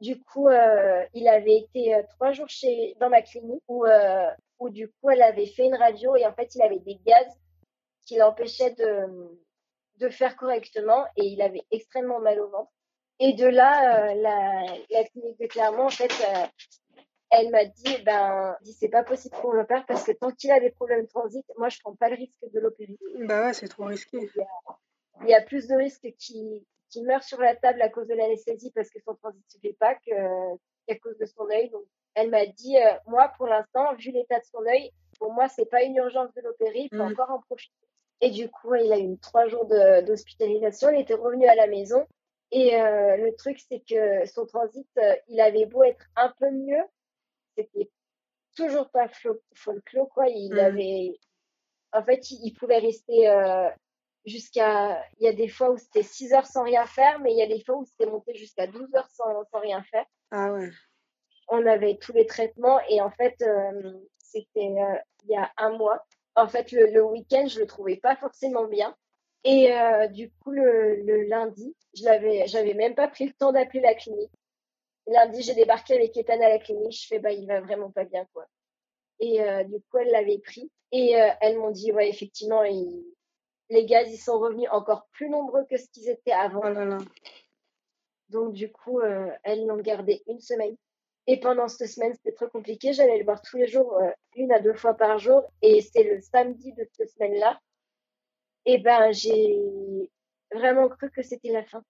S3: Du coup, il avait été trois jours chez, dans ma clinique où, où du coup, elle avait fait une radio et en fait, il avait des gaz qui l'empêchaient de, de faire correctement et il avait extrêmement mal au ventre. Et de là, euh, la, la clinique de Clermont, en fait, euh, elle m'a dit, ben, dit, c'est pas possible qu'on l'opère parce que tant qu'il a des problèmes de transit, moi, je prends pas le risque de l'opérer.
S2: Bah ouais, c'est trop risqué.
S3: Il y a plus de risques qu'il qu'il meure sur la table à cause de l'anesthésie parce que son transit se fait pas qu'à cause de son œil. Donc, elle m'a dit, euh, moi, pour l'instant, vu l'état de son œil, pour moi, c'est pas une urgence de l'opérer, il faut
S2: Mhm.
S3: encore en profiter. Et du coup, il a eu trois jours d'hospitalisation, il était revenu à la maison. Et euh, le truc, c'est que son transit, euh, il avait beau être un peu mieux, c'était toujours pas folklore, quoi. Il
S2: Mhm.
S3: avait, en fait, il, il pouvait rester euh, jusqu'à, il y a des fois où c'était 6 heures sans rien faire, mais il y a des fois où c'était monté jusqu'à 12 heures sans, sans rien faire.
S2: Ah ouais.
S3: On avait tous les traitements et en fait, c'était il y a un mois. En fait, le, le week-end, je le trouvais pas forcément bien. Et euh, du coup, le, le lundi, je l'avais, j'avais même pas pris le temps d'appeler la clinique. Lundi, j'ai débarqué avec Ethan à la clinique. Je fais, bah, il va vraiment pas bien, quoi. Et euh, du coup, elle l'avait pris. Et euh, elles m'ont dit, ouais, effectivement, les gaz, ils sont revenus encore plus nombreux que ce qu'ils étaient avant.
S2: Oh
S3: Donc, du coup, elles l'ont gardé une semaine. Et pendant cette semaine, c'était trop compliqué. J'allais le voir tous les jours, une à deux fois par jour. Et c'est le samedi de cette semaine-là. Et ben, j'ai vraiment cru que c'était la fin.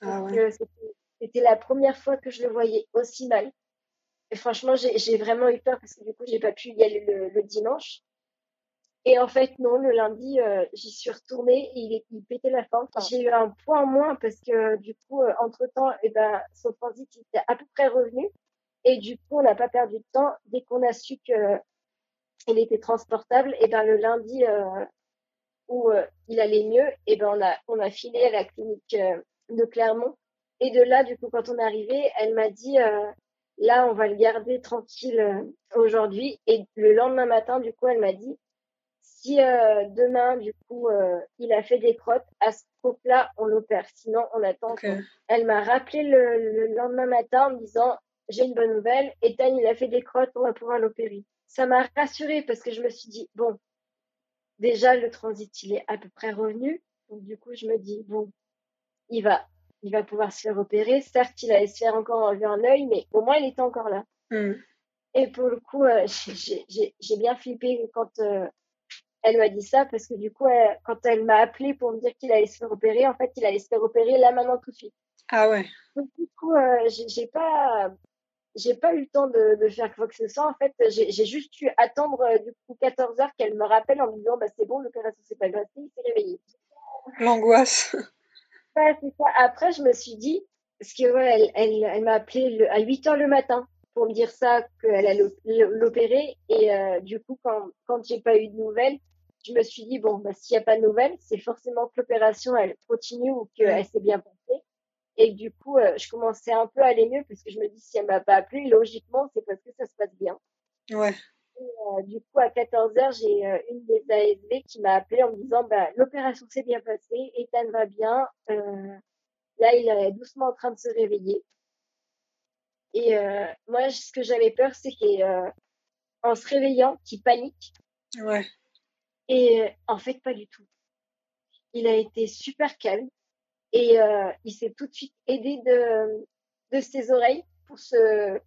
S2: Ah ouais.
S3: C'était la première fois que je le voyais aussi mal. Et franchement, j'ai vraiment eu peur parce que du coup, j'ai pas pu y aller le, dimanche. Et en fait, non, le lundi, euh, j'y suis retournée et il, il pétait la forme. j'ai eu un point en moins parce que du coup, euh, entre-temps, eh ben, son transit était à peu près revenu. Et du coup, on n'a pas perdu de temps. Dès qu'on a su qu'il était transportable, et eh ben, le lundi euh, il allait mieux, et eh ben, on, a, on a filé à la clinique de Clermont. Et de là, du coup, quand on est arrivé, elle m'a dit Là, on va le garder tranquille euh, aujourd'hui. Et le lendemain matin, du coup, elle m'a dit, si euh, demain, du coup, euh, il a fait des crottes, à ce moment-là, on l'opère. Sinon, on attend. Elle m'a rappelé le, lendemain matin en me disant, j'ai une bonne nouvelle, Ethan, il a fait des crottes, on va pouvoir l'opérer. Ça m'a rassurée parce que je me suis dit, bon, déjà, le transit, il est à peu près revenu. Donc, du coup, je me dis, bon, il va il va pouvoir se faire opérer. Certes, il allait se faire encore enlever un œil, mais au moins, il était encore là.
S2: Hmm.
S3: Et pour le coup, euh, j'ai bien flippé quand euh, elle m'a dit ça, parce que du coup, quand elle m'a appelé pour me dire qu'il allait se faire opérer, en fait, il allait se faire opérer là maintenant tout de suite.
S2: Ah ouais.
S3: Donc, du coup, euh, j'ai pas j'ai pas eu le temps de, de, faire quoi que ce soit. En fait, j'ai juste eu attendre du coup 14 heures qu'elle me rappelle en me disant bah c'est bon, l'opération s'est pas passée, il s'est réveillé.
S2: L'angoisse.
S3: c'est ça. Après, je me suis dit, parce que ouais, elle, elle, m'a appelé à 8 heures le matin pour me dire ça, qu'elle allait l'opérer. Et euh, du coup, quand, quand j'ai pas eu de nouvelles, je me suis dit, bon, bah, s'il n'y a pas de nouvelles, c'est forcément que l'opération, elle continue ou qu'elle s'est bien passée. Et du coup, euh, je commençais un peu à aller mieux parce que je me dis, si elle m'a pas appelé, logiquement, c'est parce que ça se passe bien.
S2: Ouais.
S3: Euh, du coup, à 14h, j'ai euh, une des ASV qui m'a appelé en me disant bah, l'opération s'est bien passée, Ethan va bien. Là, il est doucement en train de se réveiller. Et moi, ce que j'avais peur, c'est qu'en se réveillant, qu'il panique.
S2: Ouais.
S3: Et en fait, pas du tout. Il a été super calme et il s'est tout de suite aidé de, de ses oreilles pour se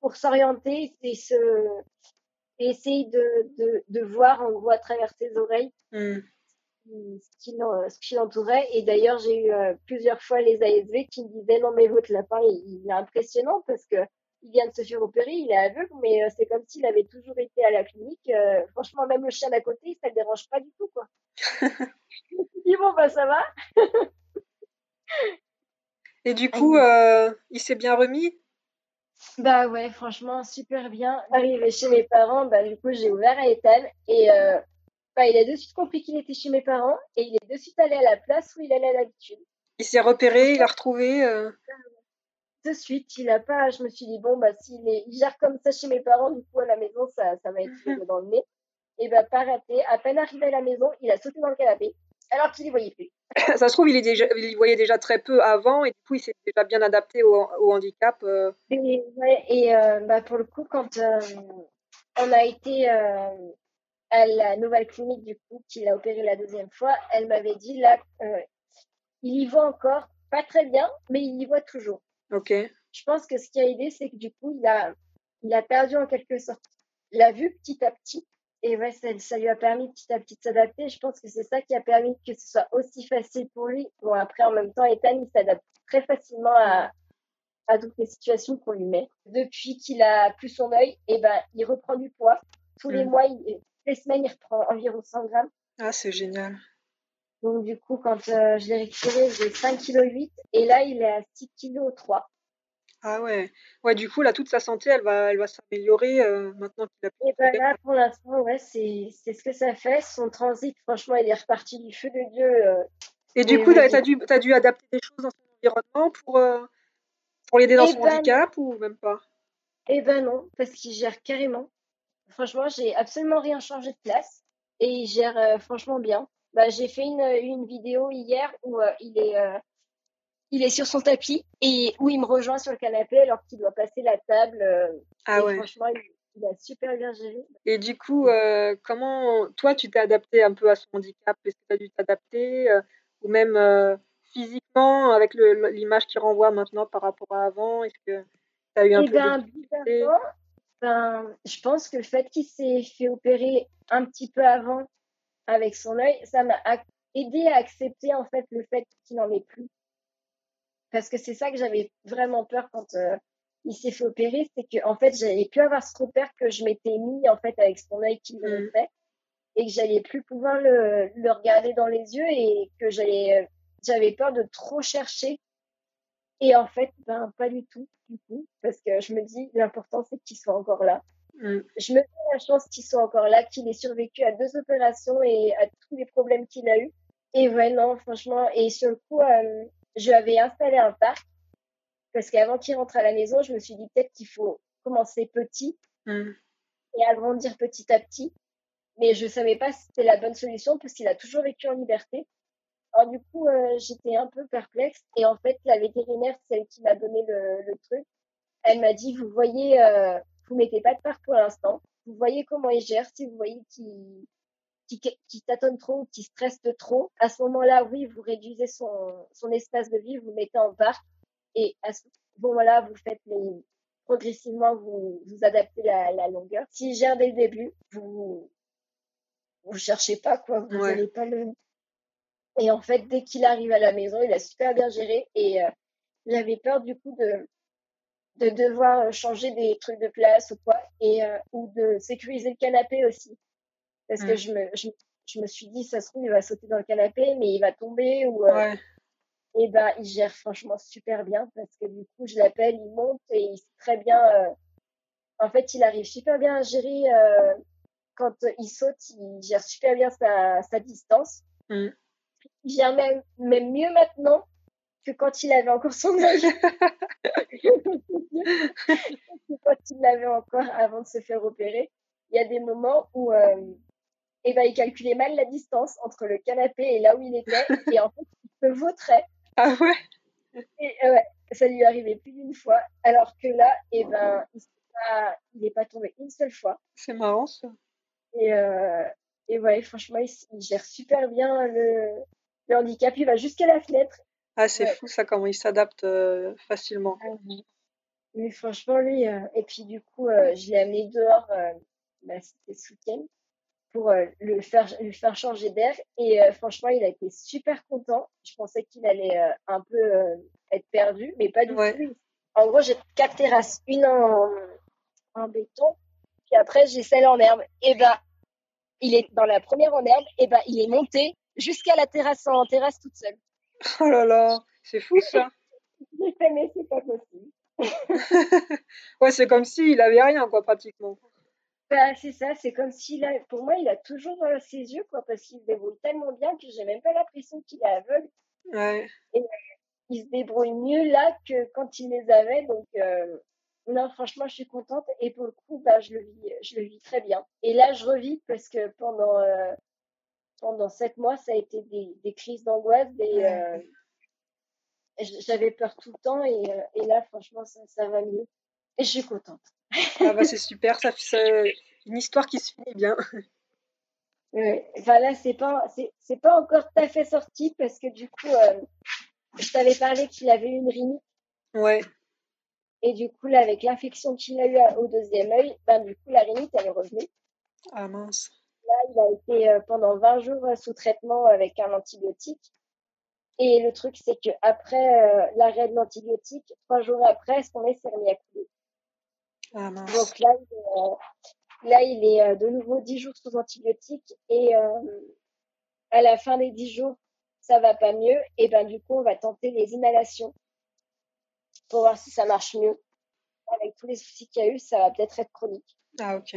S3: pour s'orienter et se et essaye de, de, de, voir en gros à travers ses oreilles
S2: mm.
S3: ce qui l'entourait. Et d'ailleurs, j'ai eu euh, plusieurs fois les ASV qui me disaient non mais votre lapin, il, est impressionnant parce que il vient de se faire opérer, il est aveugle, mais euh, c'est comme s'il avait toujours été à la clinique. Euh, franchement, même le chien d'à côté, ça ne dérange pas du tout, quoi. je me suis dit, bon, bah, ça va.
S2: Et du coup, il s'est bien remis?
S3: Bah ouais, franchement, super bien. Arrivé chez mes parents, bah du coup, j'ai ouvert à Ethan et euh, bah, il a de suite compris qu'il était chez mes parents et il est de suite allé à la place où il allait à l'habitude.
S2: Il s'est repéré, il a retrouvé. Euh...
S3: De suite, il a pas. Je me suis dit bon bah s'il est, il gère comme ça chez mes parents, du coup à la maison ça, ça va être dans le nez. Et bah pas raté. À peine arrivé à la maison, il a sauté dans le canapé alors qu'il y voyait plus.
S2: ça se trouve, il, est déjà, il voyait déjà très peu avant et du coup, il s'est déjà bien adapté au, handicap. Euh.
S3: Et, et euh, bah, pour le coup, quand euh, on a été à la nouvelle clinique, du coup, qu'il a opéré la deuxième fois, elle m'avait dit là, il y voit encore, pas très bien, mais il y voit toujours.
S2: Ok.
S3: Je pense que ce qui a aidé, c'est que du coup, il a, il a perdu en quelque sorte la vue petit à petit. Et ouais, ça, ça, lui a permis petit à petit de s'adapter. Je pense que c'est ça qui a permis que ce soit aussi facile pour lui. Bon, après, en même temps, Ethan, il s'adapte très facilement à, à toutes les situations qu'on lui met. Depuis qu'il a plus son œil, et eh ben, il reprend du poids. Tous les mm. mois, il, toutes les semaines, il reprend environ 100 grammes.
S2: Ah, c'est génial.
S3: Donc, du coup, quand euh, je l'ai récupéré, j'ai 5,8 kg. Et là, il est à 6,3 kg.
S2: Ah ouais. Ouais, du coup, là, toute sa santé, elle va, elle va s'améliorer euh, maintenant qu'il a.
S3: Et ben là, pour l'instant, ouais, c'est, ce que ça fait. Son transit, franchement, il est reparti du feu de Dieu. Euh,
S2: et du coup, tu as, dû, as dû adapter des choses dans son environnement pour, euh, pour l'aider dans son ben handicap ou même pas?
S3: Eh ben non, parce qu'il gère carrément. Franchement, j'ai absolument rien changé de place et il gère franchement bien. bah, j'ai fait une, une, vidéo hier où il est il est sur son tapis et où il me rejoint sur le canapé alors qu'il doit passer la table. ah ouais. Franchement, il, a super bien géré.
S2: Et du coup, comment toi tu t'es adapté un peu à son handicap? Est-ce que tu as dû t'adapter ou même physiquement avec l'image qu'il renvoie maintenant par rapport à avant Est-ce que tu as eu un eh peu
S3: de ben, je pense que le fait qu'il s'est fait opérer un petit peu avant avec son œil, ça m'a aidé à accepter en fait le fait qu'il n'en ait plus. Parce que c'est ça que j'avais vraiment peur quand euh, il s'est fait opérer, c'est que en fait j'allais plus avoir ce repère que je m'étais mis en fait avec son œil qui me fait et que j'allais plus pouvoir le, le, regarder dans les yeux et que j'allais j'avais peur de trop chercher et en fait, ben, pas du tout, du coup, parce que je me dis, l'important, c'est qu'il soit encore là. Mm. Je me fais la chance qu'il soit encore là, qu'il ait survécu à deux opérations et à tous les problèmes qu'il a eu. Et ouais, non, franchement, et sur le coup, euh, je lui avais installé un parc, parce qu'avant qu'il rentre à la maison, je me suis dit peut-être qu'il faut commencer petit mm. et agrandir petit à petit. Mais je savais pas si c'était la bonne solution, parce qu'il a toujours vécu en liberté. Alors du coup, euh, j'étais un peu perplexe et en fait, la vétérinaire, celle qui m'a donné le, le, truc, elle m'a dit, vous voyez, euh, vous mettez pas de part pour l'instant, vous voyez comment il gère, si vous voyez qu'il qui, qui tâtonne trop ou qui stresse trop, à ce moment-là, oui, vous réduisez son, son espace de vie, vous mettez en parc et à ce moment-là, vous faites les progressivement, vous, vous adaptez la, la longueur. S'il gère dès le début, vous vous cherchez pas quoi, vous n'allez pas le et en fait, dès qu'il arrive à la maison, il a super bien géré et euh, j'avais peur du coup de de devoir changer des trucs de place ou quoi et euh, ou de sécuriser le canapé aussi parce que mmh. je me je, me suis dit ça se trouve il va sauter dans le canapé mais il va tomber ou euh, et ben il gère franchement super bien parce que du coup je l'appelle il monte et il sait très bien en fait il arrive super bien à gérer quand il saute il gère super bien sa sa distance mmh il vient même, même mieux maintenant que quand il avait encore son œil. quand il l'avait encore avant de se faire opérer. Il y a des moments où euh, eh ben, il calculait mal la distance entre le canapé et là où il était. Et en fait, il se vautrait.
S2: Ah ouais
S3: Et euh, ouais, ça lui arrivait plus d'une fois. Alors que là, eh ben, il n'est pas, tombé une seule fois.
S2: C'est marrant ça.
S3: Et, euh, et ouais, franchement, il, gère super bien le, le handicap, il va jusqu'à la fenêtre.
S2: Ah, c'est fou ça, comment il s'adapte euh, facilement. Ah
S3: Mais franchement, lui, et puis du coup, je l'ai amené dehors, bah, c'était ce week-end, pour le faire, lui faire changer d'air. Et franchement, il a été super content. Je pensais qu'il allait un peu être perdu, mais pas du tout. En gros, j'ai quatre terrasses, une en, en béton, puis après, j'ai celle en herbe. Et ben, il est dans la première en herbe, et ben, il est monté jusqu'à la terrasse en terrasse toute seule.
S2: Oh là là, c'est fou ça.
S3: J'ai fait, mais c'est pas possible.
S2: ouais, c'est comme s'il avait rien, quoi, pratiquement.
S3: Bah, c'est ça, c'est comme s'il a, pour moi, il a toujours euh, ses yeux, quoi, parce qu'il se débrouille tellement bien que j'ai même pas l'impression qu'il est aveugle.
S2: Ouais.
S3: Et euh, il se débrouille mieux là que quand il les avait, donc euh, non, franchement, je suis contente et pour le coup, bah, je le vis, je le vis très bien. Et là, je revis parce que pendant pendant sept mois, ça a été des, des crises d'angoisse, des, j'avais peur tout le temps et, et là, franchement, ça, ça, va mieux. Et je suis contente.
S2: Ah bah c'est super, ça une histoire qui se finit bien.
S3: Ouais. Enfin là, c'est pas, c'est, pas encore tout à fait sorti parce que du coup, euh, je t'avais parlé qu'il avait une rhinite.
S2: Ouais.
S3: Et du coup, là, avec l'infection qu'il a eu au deuxième œil, ben, du coup, la rhinite, elle est revenue.
S2: Ah mince
S3: il a été euh, pendant 20 jours euh, sous traitement avec un antibiotique. Et le truc, c'est qu'après euh, l'arrêt de l'antibiotique, trois jours après, son nez s'est remis à couler.
S2: Ah, Donc
S3: là, il est, là, il est de nouveau 10 jours sous antibiotique. Et à la fin des 10 jours, ça va pas mieux. Et ben du coup, on va tenter les inhalations pour voir si ça marche mieux. Avec tous les soucis qu'il y a eu, ça va peut-être être chronique.
S2: Ah, ok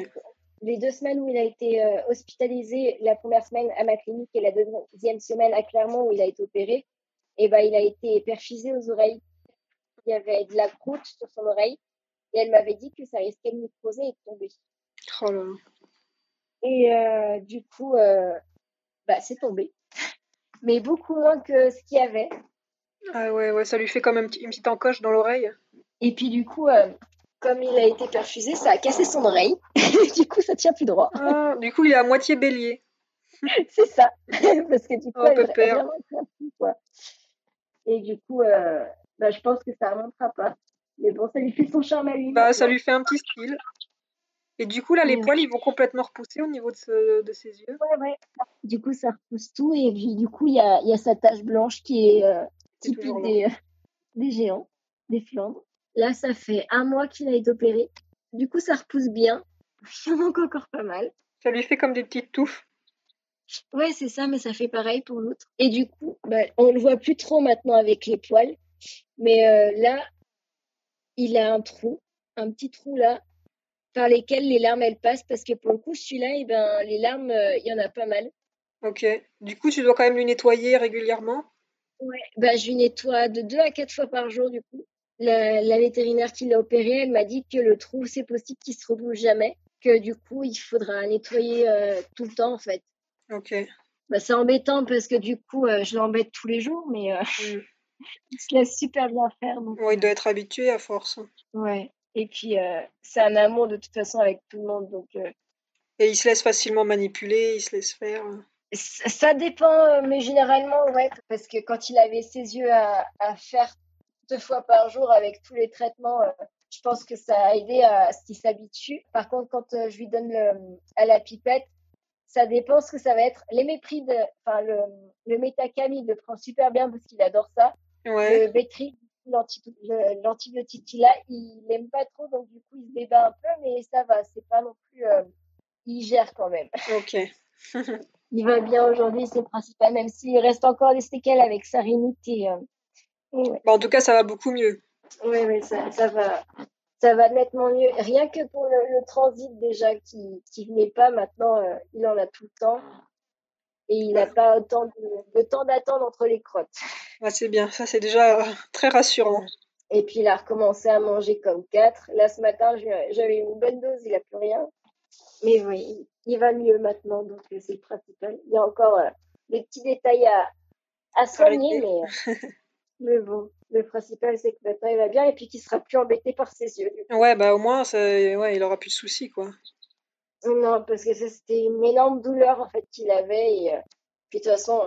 S3: les deux semaines où il a été euh, hospitalisé, la première semaine à ma clinique et la deuxième semaine à Clermont où il a été opéré, et eh ben, il a été perfusé aux oreilles. Il y avait de la croûte sur son oreille et elle m'avait dit que ça risquait de poser et de tomber.
S2: Oh là là.
S3: Et euh, du coup, euh, bah, c'est tombé. mais beaucoup moins que ce qu'il y avait.
S2: Ah ouais, ouais, ça lui fait comme une petite encoche dans l'oreille.
S3: Et puis du coup, euh, comme il a été perfusé, ça a cassé son oreille. du coup, ça tient plus droit.
S2: Ah, du coup, il est à moitié bélier.
S3: C'est ça. Parce que du coup,
S2: Oh,
S3: elle vraiment quoi. Et du coup, bah, je pense que ça ne remontera pas. Mais bon, ça lui fait son charme à lui.
S2: Bah, ça lui fait un petit style. Et du coup, là, les
S3: Oui.
S2: poils, ils vont complètement repousser au niveau de, ce- de ses yeux.
S3: Ouais, ouais. Du coup, ça repousse tout. Et puis, du coup, il y a, il y a sa tache blanche qui est euh, typique
S2: là.
S3: des, géants, des Flandres. Là, ça fait un mois qu'il a été opéré. Du coup, ça repousse bien. Il en manque encore pas mal.
S2: Ça lui fait comme des petites touffes.
S3: Ouais, c'est ça, mais ça fait pareil pour l'autre. Et du coup, bah, on le voit plus trop maintenant avec les poils. Mais euh, là, il a un trou, un petit trou là, par lesquels les larmes elles passent. Parce que pour le coup, celui-là, eh ben, les larmes, euh, il y en a pas mal.
S2: Ok. Du coup, tu dois quand même lui nettoyer régulièrement?
S3: Ouais, bah, je lui nettoie de deux à quatre fois par jour, du coup. La, la vétérinaire qui l'a opéré, elle m'a dit que le trou, c'est possible qu'il se rebouche jamais. Que du coup, il faudra nettoyer euh, tout le temps, en fait.
S2: Ok.
S3: Bah, c'est embêtant parce que du coup, euh, je l'embête tous les jours, mais
S2: Mm.
S3: Il se laisse super bien faire. Donc,
S2: il doit être habitué à force.
S3: ouais. Et puis, euh, c'est un amour de toute façon avec tout le monde. Donc, euh,
S2: Et il se laisse facilement manipuler, il se laisse faire.
S3: ça ça dépend, euh, mais généralement, ouais. Parce que quand il avait ses yeux à, à faire deux fois par jour avec tous les traitements, euh, je pense que ça a aidé à ce qu'il s'habitue. Par contre, quand euh, je lui donne le, à la pipette, ça dépend ce que ça va être. Les méprides, enfin, le, le métacam, il le prend super bien parce qu'il adore ça.
S2: Ouais.
S3: Le Bétri, l'antibiotique qu'il a, il n'aime pas trop, donc du coup, il se débat un peu, mais ça va, c'est pas non plus. euh, il gère quand même.
S2: Ok.
S3: Il va bien aujourd'hui, c'est le principal, même s'il reste encore des séquelles avec sa rhinite. Et, euh, et ouais,
S2: Bon, en tout cas, ça va beaucoup mieux.
S3: ouais, ouais, ça, ça va. Ça va nettement mieux. Rien que pour le, le transit déjà qui qui venait pas, maintenant euh, il en a tout le temps. Et il n'a pas autant de, de temps d'attente entre les crottes.
S2: Ah, c'est bien. Ça, c'est déjà euh, très rassurant.
S3: Et puis il a recommencé à manger comme quatre. Là ce matin, j'avais une bonne dose, il n'a plus rien. Mais oui, il- va mieux maintenant, donc euh, c'est le principal. Il y a encore euh, des petits détails à, à soigner, mais, mais bon, le principal c'est que maintenant il va bien et puis qu'il sera plus embêté par ses yeux.
S2: Ouais, bah au moins, ça... ouais, il aura plus de soucis, quoi.
S3: Non, parce que c'était une énorme douleur en fait qu'il avait. Et euh, puis de toute façon,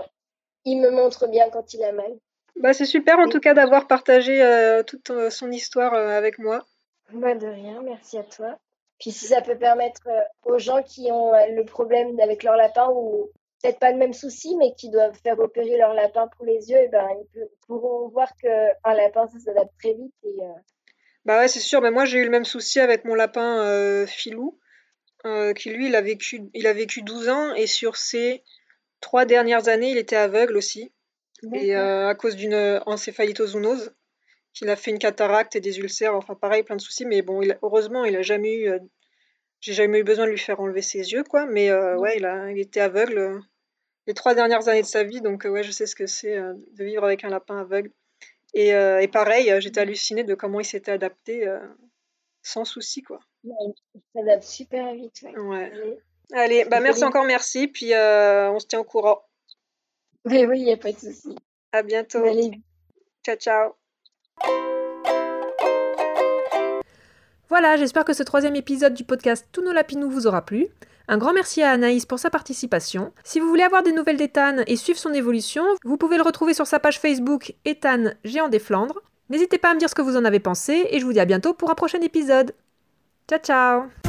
S3: il me montre bien quand il a mal.
S2: Bah, c'est super en
S3: Oui.
S2: tout cas d'avoir partagé euh, toute euh, son histoire euh, avec moi.
S3: Bah de rien, merci à toi. Puis si ça peut permettre aux gens qui ont le problème avec leur lapin ou peut-être pas le même souci, mais qui doivent faire opérer leur lapin pour les yeux, eh ben, ils pourront voir qu'un lapin, ça s'adapte très vite. Et,
S2: Bah ouais, c'est sûr, mais moi j'ai eu le même souci avec mon lapin Filou, euh, qui lui, il a vécu, il a vécu 12 ans et sur ses trois dernières années, il était aveugle aussi. Et euh, à cause d'une encéphalitozoonose, qu'il a fait une cataracte et des ulcères, enfin pareil, plein de soucis, mais bon, il a- heureusement, il a jamais eu, euh, j'ai jamais eu besoin de lui faire enlever ses yeux, quoi, mais ouais, il a, il était aveugle les trois dernières années de sa vie, donc ouais, je sais ce que c'est de vivre avec un lapin aveugle. Et, et pareil, j'étais hallucinée de comment il s'était adapté sans souci, quoi.
S3: Ouais, il s'adapte super vite. ouais.
S2: Ouais.
S3: Allez.
S2: Allez, bah merci encore, merci, puis euh, on se tient au courant.
S3: Mais oui, il n'y a pas de souci.
S2: À bientôt.
S3: Allez,
S2: Ciao, ciao.
S1: Voilà, j'espère que ce troisième épisode du podcast Tous nos lapinous vous aura plu. Un grand merci à Anaïs pour sa participation. Si vous voulez avoir des nouvelles d'Ethan et suivre son évolution, vous pouvez le retrouver sur sa page Facebook Ethan Géant des Flandres. N'hésitez pas à me dire ce que vous en avez pensé et je vous dis à bientôt pour un prochain épisode. Ciao ciao